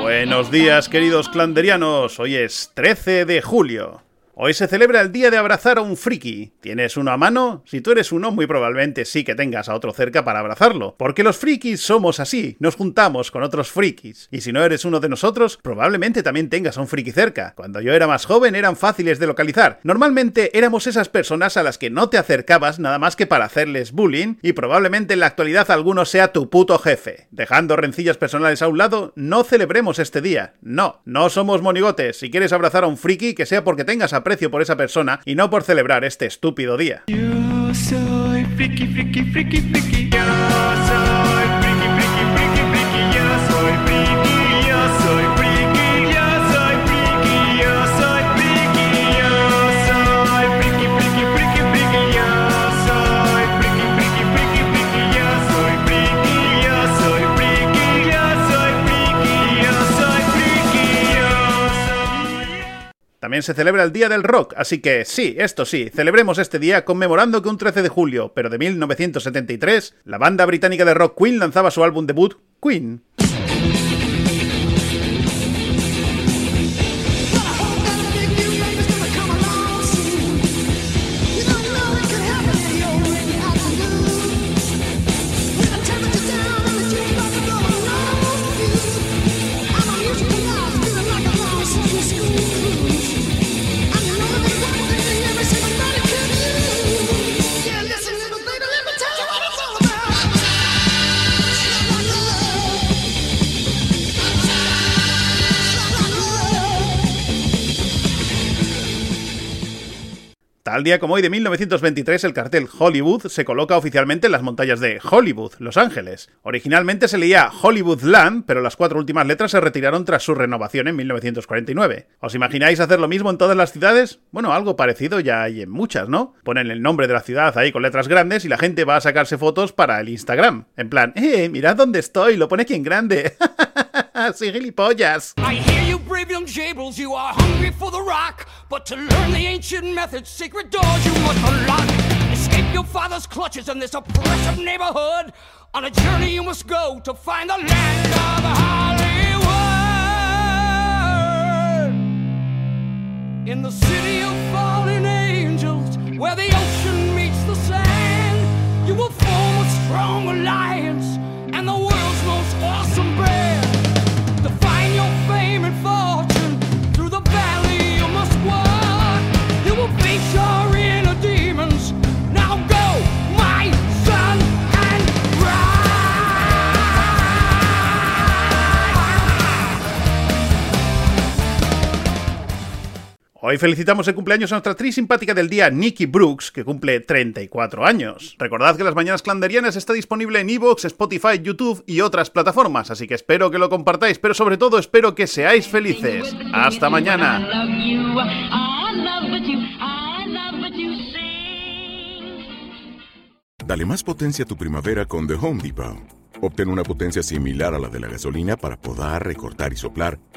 Buenos días, queridos clanderianos. Hoy es 13 de julio. Hoy se celebra el día de abrazar a un friki. ¿Tienes uno a mano? Si tú eres uno, muy probablemente sí que tengas a otro cerca para abrazarlo. Porque los frikis somos así, nos juntamos con otros frikis. Y si no eres uno de nosotros, probablemente también tengas a un friki cerca. Cuando yo era más joven eran fáciles de localizar. Normalmente éramos esas personas a las que no te acercabas nada más que para hacerles bullying y probablemente en la actualidad alguno sea tu puto jefe. Dejando rencillas personales a un lado, no celebremos este día. No, no somos monigotes. Si quieres abrazar a un friki, que sea porque tengas a aprecio por esa persona y no por celebrar este estúpido día. Yo soy friki, friki, friki, friki. Yo soy También se celebra el Día del Rock, así que sí, esto sí, celebremos este día conmemorando que un 13 de julio, pero de 1973, la banda británica de rock Queen lanzaba su álbum debut, Queen. Tal día como hoy de 1923, el cartel Hollywood se coloca oficialmente en las montañas de Hollywood, Los Ángeles. Originalmente se leía Hollywood Land, pero las cuatro últimas letras se retiraron tras su renovación en 1949. ¿Os imagináis hacer lo mismo en todas las ciudades? Bueno, algo parecido ya hay en muchas, ¿no? Ponen el nombre de la ciudad ahí con letras grandes y la gente va a sacarse fotos para el Instagram. En plan, ¡eh, mirad dónde estoy! Lo pone aquí en grande. ¡Sí, gilipollas! I hear you brave young jables, you are hungry for the rock. But to learn the ancient methods, secret doors you must unlock. Escape your father's clutches in this oppressive neighborhood. On a journey you must go to find the land of Hollywood. Hoy felicitamos el cumpleaños a nuestra actriz simpática del día, Nikki Brooks, que cumple 34 años. Recordad que Las Mañanas Clanderianas está disponible en Evox, Spotify, YouTube y otras plataformas, así que espero que lo compartáis, pero sobre todo espero que seáis felices. ¡Hasta mañana! Dale más potencia a tu primavera con The Home Depot. Obtén una potencia similar a la de la gasolina para podar, recortar y soplar